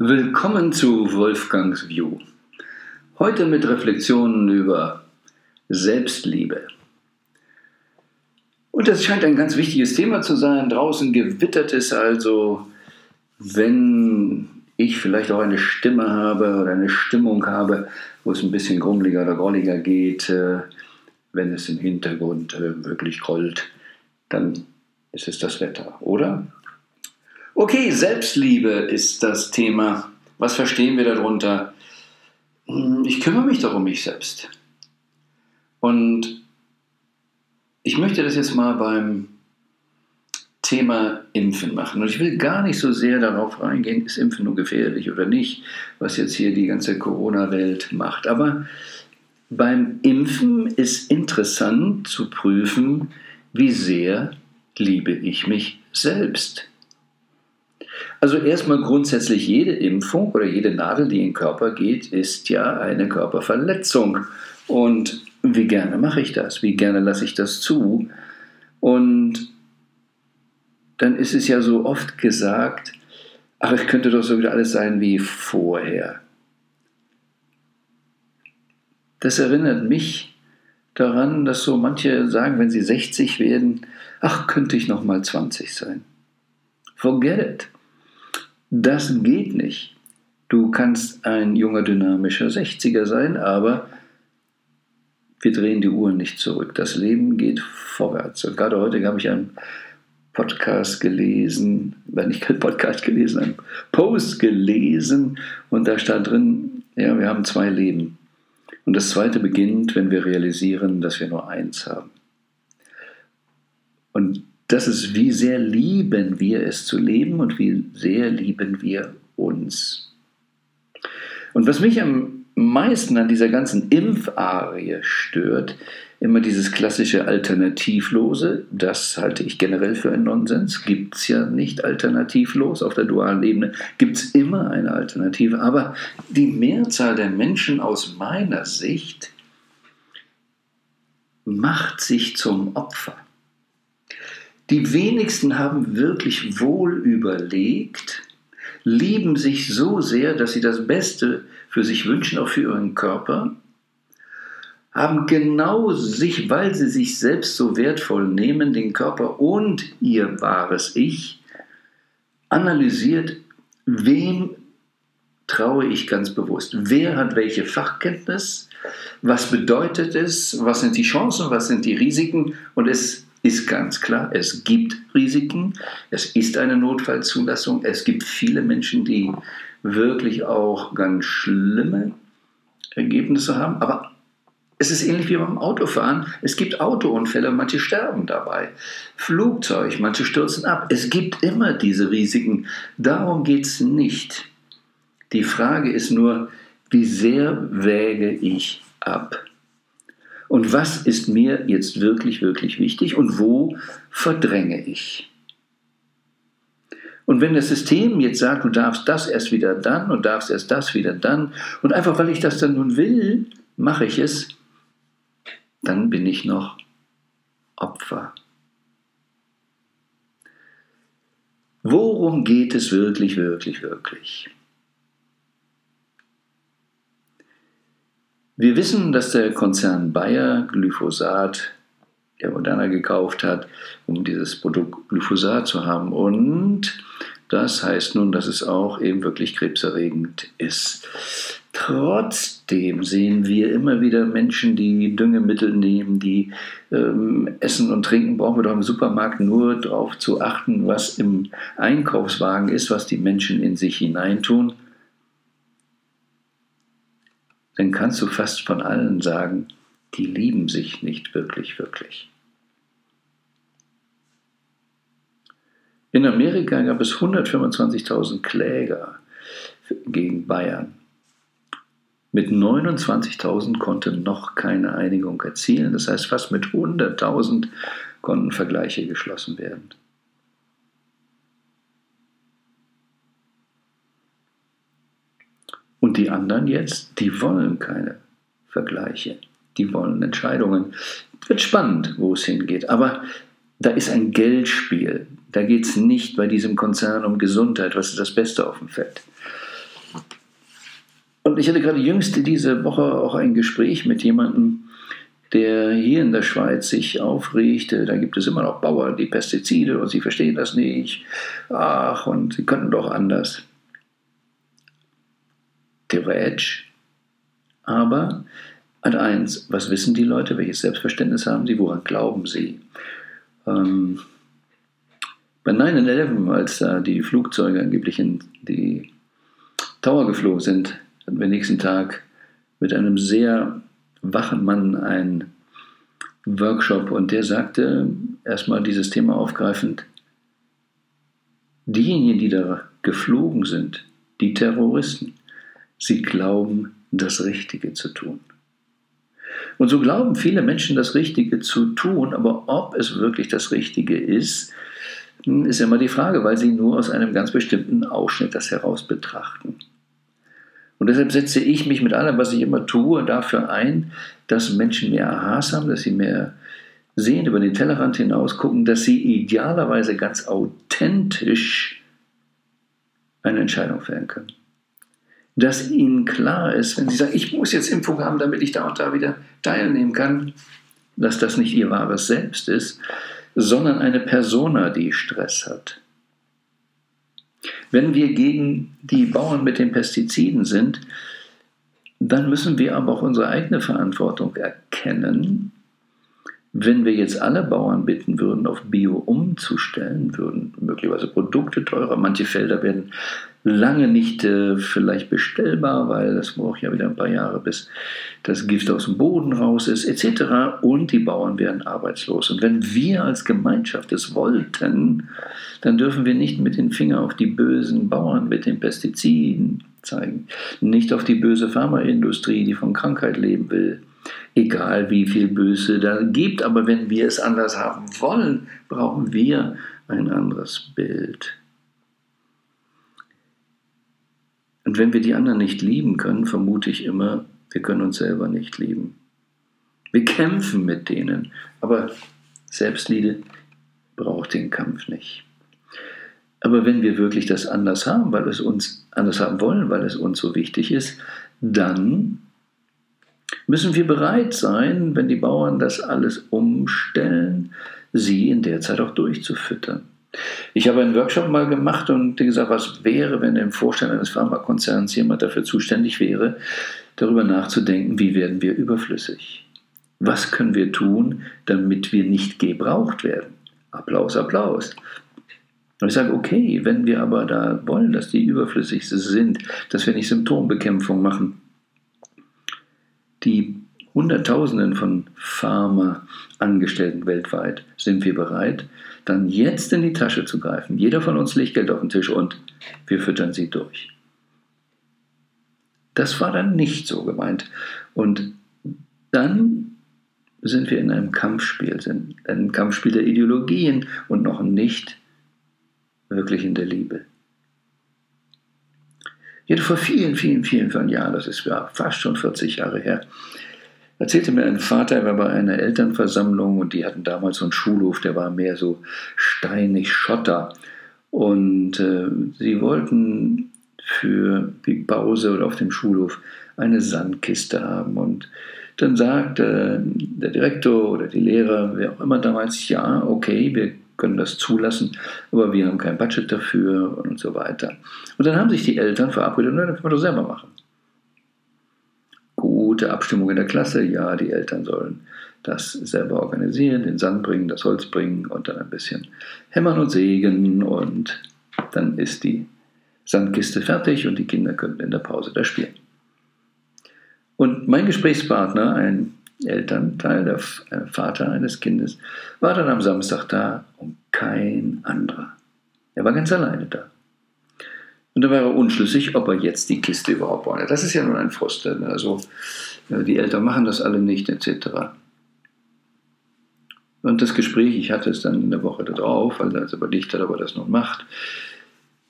Willkommen zu Wolfgangs View. Heute mit Reflexionen über Selbstliebe. Und das scheint ein ganz wichtiges Thema zu sein. Draußen gewittert es also, wenn ich vielleicht auch eine Stimme habe oder eine Stimmung habe, wo es ein bisschen grummeliger oder grolliger geht, äh, wenn es im Hintergrund äh, wirklich grollt, dann ist es das Wetter, oder? Okay, Selbstliebe ist das Thema. Was verstehen wir darunter? Hm, ich kümmere mich doch um mich selbst. Und ich möchte das jetzt mal beim Thema Impfen machen. Und ich will gar nicht so sehr darauf eingehen, ist Impfen nur gefährlich oder nicht, was jetzt hier die ganze Corona-Welt macht. Aber beim Impfen ist interessant zu prüfen, wie sehr liebe ich mich selbst. Also erstmal grundsätzlich jede Impfung oder jede Nadel, die in den Körper geht, ist ja eine Körperverletzung. Und wie gerne mache ich das? Wie gerne lasse ich das zu? Und dann ist es ja so oft gesagt, ach, es könnte doch so wieder alles sein wie vorher. Das erinnert mich daran, dass so manche sagen, wenn sie 60 werden, ach, könnte ich noch mal 20 sein. Forget it. Das geht nicht. Du kannst ein junger, dynamischer 60er sein, aber wir drehen die Uhr nicht zurück. Das Leben geht vorwärts. Und gerade heute habe ich einen Podcast gelesen, wenn ich keinen Podcast gelesen, einen Post gelesen und da stand drin, ja, wir haben zwei Leben. Und das zweite beginnt, wenn wir realisieren, dass wir nur eins haben. Und das ist, wie sehr lieben wir es zu leben und wie sehr lieben wir uns. Und was mich am meisten an dieser ganzen Impfarie stört, immer dieses klassische Alternativlose, das halte ich generell für einen Nonsens, gibt es ja nicht alternativlos, auf der dualen Ebene gibt es immer eine Alternative, aber die Mehrzahl der Menschen aus meiner Sicht macht sich zum Opfer. Die wenigsten haben wirklich wohl überlegt, lieben sich so sehr, dass sie das Beste für sich wünschen, auch für ihren Körper, haben genau sich, weil sie sich selbst so wertvoll nehmen, den Körper und ihr wahres Ich, analysiert, wem traue ich ganz bewusst. Wer hat welche Fachkenntnis? Was bedeutet es? Was sind die Chancen? Was sind die Risiken? Und es ist ganz klar, es gibt Risiken, es ist eine Notfallzulassung, es gibt viele Menschen, die wirklich auch ganz schlimme Ergebnisse haben, aber es ist ähnlich wie beim Autofahren. Es gibt Autounfälle, manche sterben dabei. Flugzeug, manche stürzen ab. Es gibt immer diese Risiken. Darum geht es nicht. Die Frage ist nur, wie sehr wäge ich ab? Und was ist mir jetzt wirklich, wirklich wichtig und wo verdränge ich? Und wenn das System jetzt sagt, du darfst das erst wieder dann und darfst erst das wieder dann, und einfach weil ich das dann nun will, mache ich es, dann bin ich noch Opfer. Worum geht es wirklich, wirklich, wirklich? Wir wissen, dass der Konzern Bayer Glyphosat der Moderna gekauft hat, um dieses Produkt Glyphosat zu haben. Und das heißt nun, dass es auch eben wirklich krebserregend ist. Trotzdem sehen wir immer wieder Menschen, die Düngemittel nehmen, die ähm, Essen und Trinken brauchen wir doch im Supermarkt nur darauf zu achten, was im Einkaufswagen ist, was die Menschen in sich hineintun dann kannst du fast von allen sagen, die lieben sich nicht wirklich, wirklich. In Amerika gab es 125.000 Kläger gegen Bayern. Mit 29.000 konnte noch keine Einigung erzielen. Das heißt, fast mit 100.000 konnten Vergleiche geschlossen werden. Und die anderen jetzt, die wollen keine Vergleiche. Die wollen Entscheidungen. Wird spannend, wo es hingeht. Aber da ist ein Geldspiel. Da geht es nicht bei diesem Konzern um Gesundheit. Was ist das Beste auf dem Feld? Und ich hatte gerade jüngst diese Woche auch ein Gespräch mit jemandem, der hier in der Schweiz sich aufregte. Da gibt es immer noch Bauern, die Pestizide und sie verstehen das nicht. Ach, und sie könnten doch anders. Gerätsch. Aber an eins, was wissen die Leute? Welches Selbstverständnis haben sie? Woran glauben sie? Ähm, bei 9-11, als da die Flugzeuge angeblich in die Tower geflogen sind, hatten wir nächsten Tag mit einem sehr wachen Mann einen Workshop und der sagte erstmal dieses Thema aufgreifend, diejenigen, die da geflogen sind, die Terroristen, sie glauben, das Richtige zu tun. Und so glauben viele Menschen, das Richtige zu tun, aber ob es wirklich das Richtige ist, ist immer die Frage, weil sie nur aus einem ganz bestimmten Ausschnitt das heraus betrachten. Und deshalb setze ich mich mit allem, was ich immer tue, dafür ein, dass Menschen mehr Aha's haben, dass sie mehr sehen, über den Tellerrand hinaus gucken, dass sie idealerweise ganz authentisch eine Entscheidung fällen können. Dass ihnen klar ist, wenn sie sagen, ich muss jetzt Impfung haben, damit ich da und da wieder teilnehmen kann, dass das nicht ihr wahres Selbst ist, sondern eine Persona, die Stress hat. Wenn wir gegen die Bauern mit den Pestiziden sind, dann müssen wir aber auch unsere eigene Verantwortung erkennen. Wenn wir jetzt alle Bauern bitten würden, auf Bio umzustellen, würden möglicherweise Produkte teurer, manche Felder werden lange nicht äh, vielleicht bestellbar, weil das braucht ja wieder ein paar Jahre, bis das Gift aus dem Boden raus ist, etc. Und die Bauern werden arbeitslos. Und wenn wir als Gemeinschaft es wollten, dann dürfen wir nicht mit dem Finger auf die bösen Bauern mit den Pestiziden zeigen, nicht auf die böse Pharmaindustrie, die von Krankheit leben will. Egal wie viel Böse da gibt, aber wenn wir es anders haben wollen, brauchen wir ein anderes Bild. Und wenn wir die anderen nicht lieben können, vermute ich immer, wir können uns selber nicht lieben. Wir kämpfen mit denen, aber Selbstliebe braucht den Kampf nicht. Aber wenn wir wirklich das anders haben, weil es uns anders haben wollen, weil es uns so wichtig ist, dann müssen wir bereit sein, wenn die Bauern das alles umstellen, sie in der Zeit auch durchzufüttern. Ich habe einen Workshop mal gemacht und gesagt, was wäre, wenn im Vorstand eines Pharmakonzerns jemand dafür zuständig wäre, darüber nachzudenken, wie werden wir überflüssig? Was können wir tun, damit wir nicht gebraucht werden? Applaus, Applaus. Und ich sage, okay, wenn wir aber da wollen, dass die überflüssig sind, dass wir nicht Symptombekämpfung machen, die Hunderttausenden von Pharma-Angestellten weltweit sind wir bereit, dann jetzt in die Tasche zu greifen. Jeder von uns legt Geld auf den Tisch und wir füttern sie durch. Das war dann nicht so gemeint. Und dann sind wir in einem Kampfspiel, sind in einem Kampfspiel der Ideologien und noch nicht wirklich in der Liebe. Hatte vor vielen, vielen, vielen, vielen Jahren, das ist fast schon 40 Jahre her, erzählte mir ein Vater, er war bei einer Elternversammlung und die hatten damals so einen Schulhof, der war mehr so steinig, Schotter. Und äh, sie wollten für die Pause oder auf dem Schulhof eine Sandkiste haben. Und dann sagte der Direktor oder die Lehrer, wer auch immer damals, ja, okay, wir können das zulassen, aber wir haben kein Budget dafür und so weiter. Und dann haben sich die Eltern verabredet, na, dann können wir das selber machen gute Abstimmung in der Klasse. Ja, die Eltern sollen das selber organisieren, den Sand bringen, das Holz bringen und dann ein bisschen hämmern und sägen und dann ist die Sandkiste fertig und die Kinder können in der Pause da spielen. Und mein Gesprächspartner, ein Elternteil, der Vater eines Kindes, war dann am Samstag da kein anderer. Er war ganz alleine da. Und da war er unschlüssig, ob er jetzt die Kiste überhaupt wollte. Das ist ja nun ein Frust. Ne? Also die Eltern machen das alle nicht, etc. Und das Gespräch, ich hatte es dann in der Woche darauf, weil er überlegt hat, ob er das nun macht.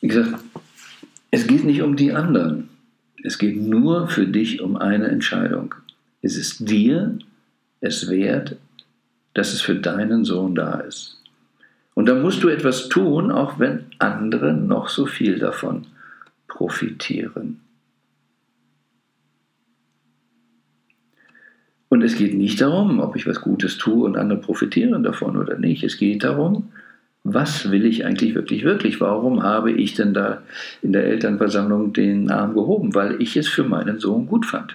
Ich gesagt, es geht nicht um die anderen. Es geht nur für dich um eine Entscheidung. Es ist dir es wert, dass es für deinen Sohn da ist. Und da musst du etwas tun, auch wenn andere noch so viel davon profitieren. Und es geht nicht darum, ob ich was Gutes tue und andere profitieren davon oder nicht. Es geht darum, was will ich eigentlich wirklich, wirklich? Warum habe ich denn da in der Elternversammlung den Arm gehoben? Weil ich es für meinen Sohn gut fand.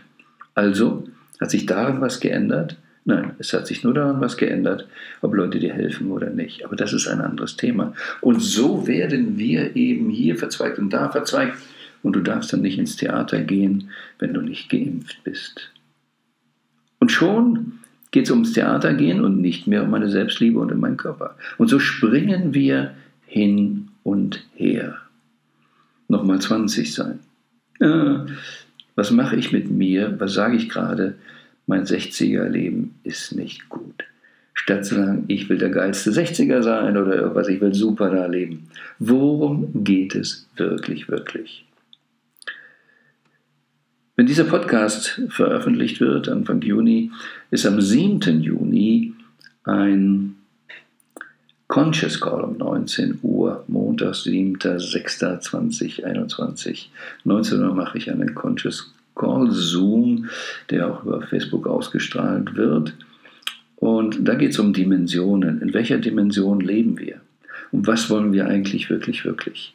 Also hat sich daran was geändert Nein, es hat sich nur daran was geändert, ob Leute dir helfen oder nicht. Aber das ist ein anderes Thema. Und so werden wir eben hier verzweigt und da verzweigt. Und du darfst dann nicht ins Theater gehen, wenn du nicht geimpft bist. Und schon geht es ums Theater gehen und nicht mehr um meine Selbstliebe und um meinen Körper. Und so springen wir hin und her. Nochmal 20 sein. Äh, was mache ich mit mir? Was sage ich gerade? Mein 60er-Leben ist nicht gut. Statt zu sagen, ich will der geilste 60er sein oder irgendwas, ich will super da leben. Worum geht es wirklich, wirklich? Wenn dieser Podcast veröffentlicht wird, Anfang Juni, ist am 7. Juni ein Conscious Call um 19 Uhr, Montag, 7.06.2021. 19 Uhr mache ich einen Conscious Call Zoom, der auch über Facebook ausgestrahlt wird. Und da geht es um Dimensionen. In welcher Dimension leben wir? Und was wollen wir eigentlich wirklich, wirklich?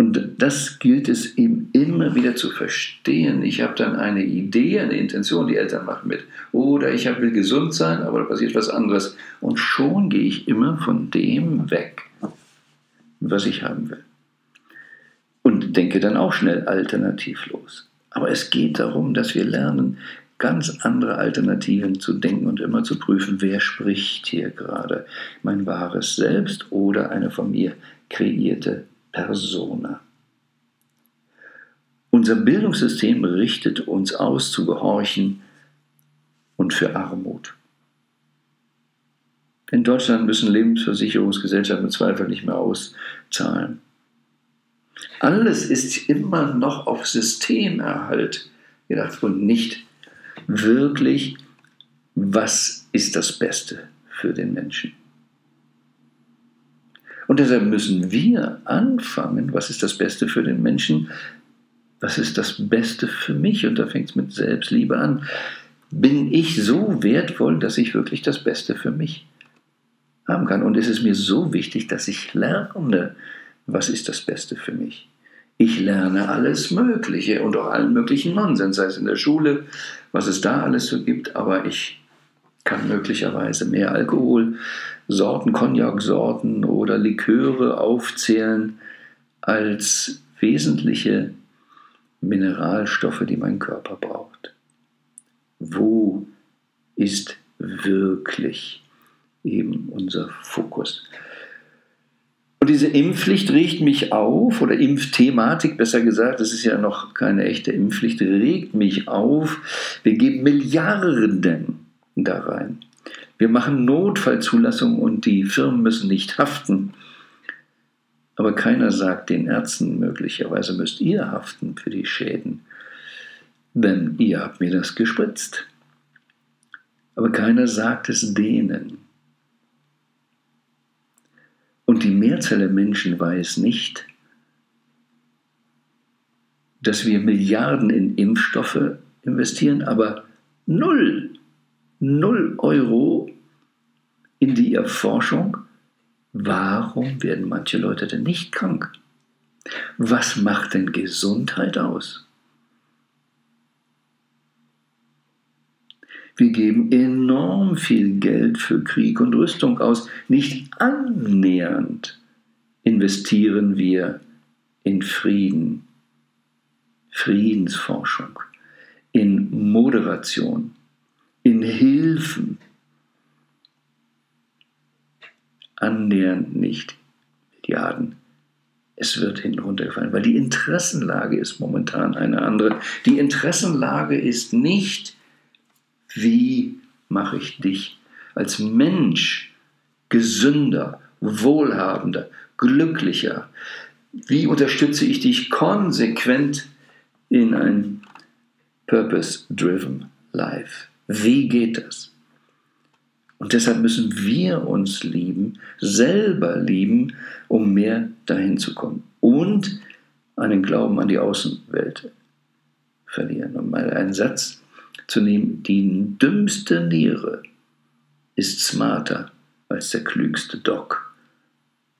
Und das gilt es eben immer wieder zu verstehen. Ich habe dann eine Idee, eine Intention, die Eltern machen mit. Oder ich will gesund sein, aber da passiert was anderes. Und schon gehe ich immer von dem weg, was ich haben will. Und denke dann auch schnell alternativlos. Aber es geht darum, dass wir lernen, ganz andere Alternativen zu denken und immer zu prüfen, wer spricht hier gerade. Mein wahres Selbst oder eine von mir kreierte persona. Unser Bildungssystem richtet uns aus zu gehorchen und für Armut. In Deutschland müssen Lebensversicherungsgesellschaften Zweifel nicht mehr auszahlen. Alles ist immer noch auf Systemerhalt gedacht und nicht wirklich, was ist das Beste für den Menschen. Und deshalb müssen wir anfangen, was ist das Beste für den Menschen, was ist das Beste für mich? Und da fängt es mit Selbstliebe an. Bin ich so wertvoll, dass ich wirklich das Beste für mich haben kann? Und ist es mir so wichtig, dass ich lerne, was ist das Beste für mich? Ich lerne alles Mögliche und auch allen möglichen Nonsens, sei es in der Schule, was es da alles so gibt, aber ich kann möglicherweise mehr Alkohol Sorten, Cognac-Sorten oder Liköre aufzählen als wesentliche Mineralstoffe, die mein Körper braucht. Wo ist wirklich eben unser Fokus? Diese Impfpflicht regt mich auf, oder Impfthematik besser gesagt, das ist ja noch keine echte Impfpflicht, regt mich auf. Wir geben Milliarden da rein. Wir machen Notfallzulassung und die Firmen müssen nicht haften. Aber keiner sagt den Ärzten, möglicherweise müsst ihr haften für die Schäden, denn ihr habt mir das gespritzt. Aber keiner sagt es denen. Und die Mehrzahl der Menschen weiß nicht, dass wir Milliarden in Impfstoffe investieren, aber null 0 Euro in die Erforschung, warum werden manche Leute denn nicht krank? Was macht denn Gesundheit aus? Wir geben enorm viel Geld für Krieg und Rüstung aus. Nicht annähernd investieren wir in Frieden, Friedensforschung, in Moderation, in Hilfen annähernd nicht Milliarden. Es wird hinten runtergefallen, weil die Interessenlage ist momentan eine andere. Die Interessenlage ist nicht, wie mache ich dich als Mensch gesünder, wohlhabender, glücklicher? Wie unterstütze ich dich konsequent in ein Purpose-Driven Life? Wie geht das? Und deshalb müssen wir uns lieben, selber lieben, um mehr dahin zu kommen. Und einen Glauben an die Außenwelt verlieren. Und mal ein Satz, zu nehmen, die dümmste Niere ist smarter als der klügste Doc.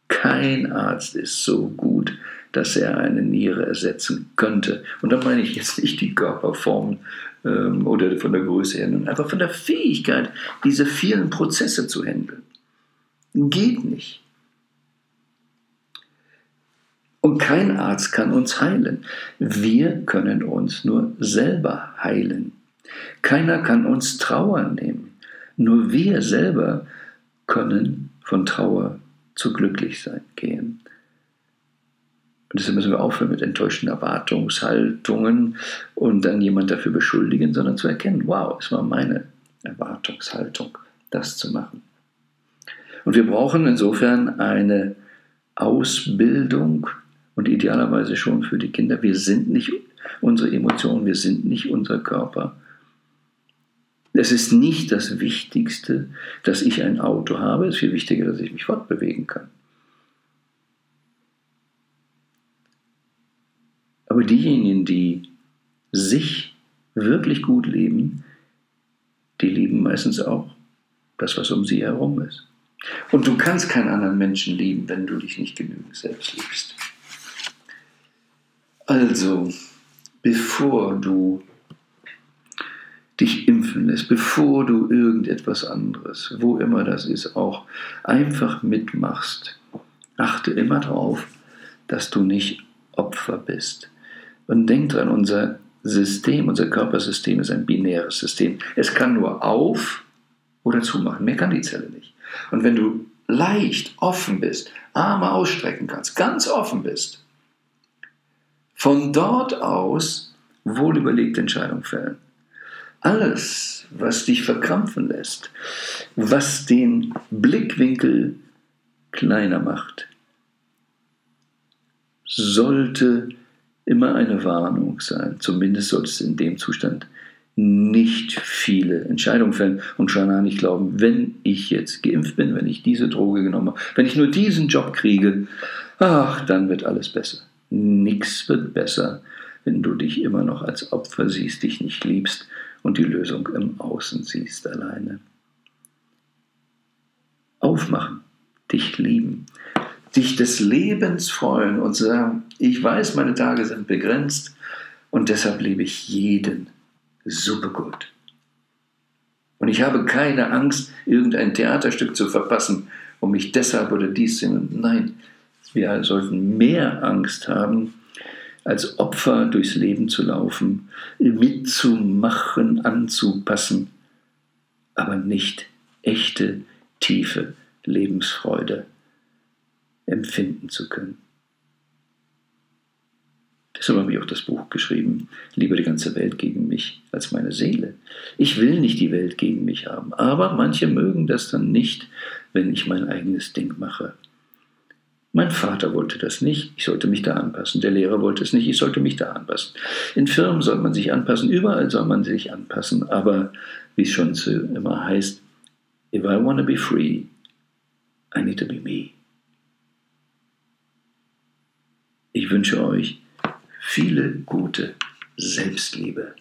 Kein Arzt ist so gut, dass er eine Niere ersetzen könnte. Und da meine ich jetzt nicht die Körperform ähm, oder von der Größe her, sondern einfach von der Fähigkeit, diese vielen Prozesse zu handeln. Geht nicht. Und kein Arzt kann uns heilen. Wir können uns nur selber heilen. Keiner kann uns Trauer nehmen. Nur wir selber können von Trauer zu Glücklichsein gehen. Und deshalb müssen wir aufhören mit enttäuschten Erwartungshaltungen und dann jemand dafür beschuldigen, sondern zu erkennen, wow, es war meine Erwartungshaltung, das zu machen. Und wir brauchen insofern eine Ausbildung und idealerweise schon für die Kinder. Wir sind nicht unsere Emotionen, wir sind nicht unser Körper. Es ist nicht das Wichtigste, dass ich ein Auto habe, es ist viel wichtiger, dass ich mich fortbewegen kann. Aber diejenigen, die sich wirklich gut leben, die lieben meistens auch das, was um sie herum ist. Und du kannst keinen anderen Menschen lieben, wenn du dich nicht genügend selbst liebst. Also, bevor du lässt, bevor du irgendetwas anderes, wo immer das ist, auch einfach mitmachst, achte immer darauf, dass du nicht Opfer bist. Und denk dran, unser System, unser Körpersystem ist ein binäres System. Es kann nur auf oder zumachen. Mehr kann die Zelle nicht. Und wenn du leicht offen bist, Arme ausstrecken kannst, ganz offen bist, von dort aus wohlüberlegte Entscheidungen fällen. Alles, was dich verkrampfen lässt, was den Blickwinkel kleiner macht, sollte immer eine Warnung sein. Zumindest sollte es in dem Zustand nicht viele Entscheidungen fällen und schon gar nicht glauben, wenn ich jetzt geimpft bin, wenn ich diese Droge genommen habe, wenn ich nur diesen Job kriege, ach, dann wird alles besser. Nichts wird besser, wenn du dich immer noch als Opfer siehst, dich nicht liebst und die Lösung im Außen siehst alleine. Aufmachen, dich lieben, dich des Lebens freuen und sagen, ich weiß, meine Tage sind begrenzt und deshalb lebe ich jeden super gut. Und ich habe keine Angst, irgendein Theaterstück zu verpassen, um mich deshalb oder dies zu Nein, wir sollten mehr Angst haben, als Opfer durchs Leben zu laufen, mitzumachen, anzupassen, aber nicht echte, tiefe Lebensfreude empfinden zu können. Deshalb habe ich auch das Buch geschrieben, Lieber die ganze Welt gegen mich als meine Seele. Ich will nicht die Welt gegen mich haben, aber manche mögen das dann nicht, wenn ich mein eigenes Ding mache. Mein Vater wollte das nicht, ich sollte mich da anpassen. Der Lehrer wollte es nicht, ich sollte mich da anpassen. In Firmen soll man sich anpassen, überall soll man sich anpassen, aber wie es schon so immer heißt, if I want to be free, I need to be me. Ich wünsche euch viele gute Selbstliebe.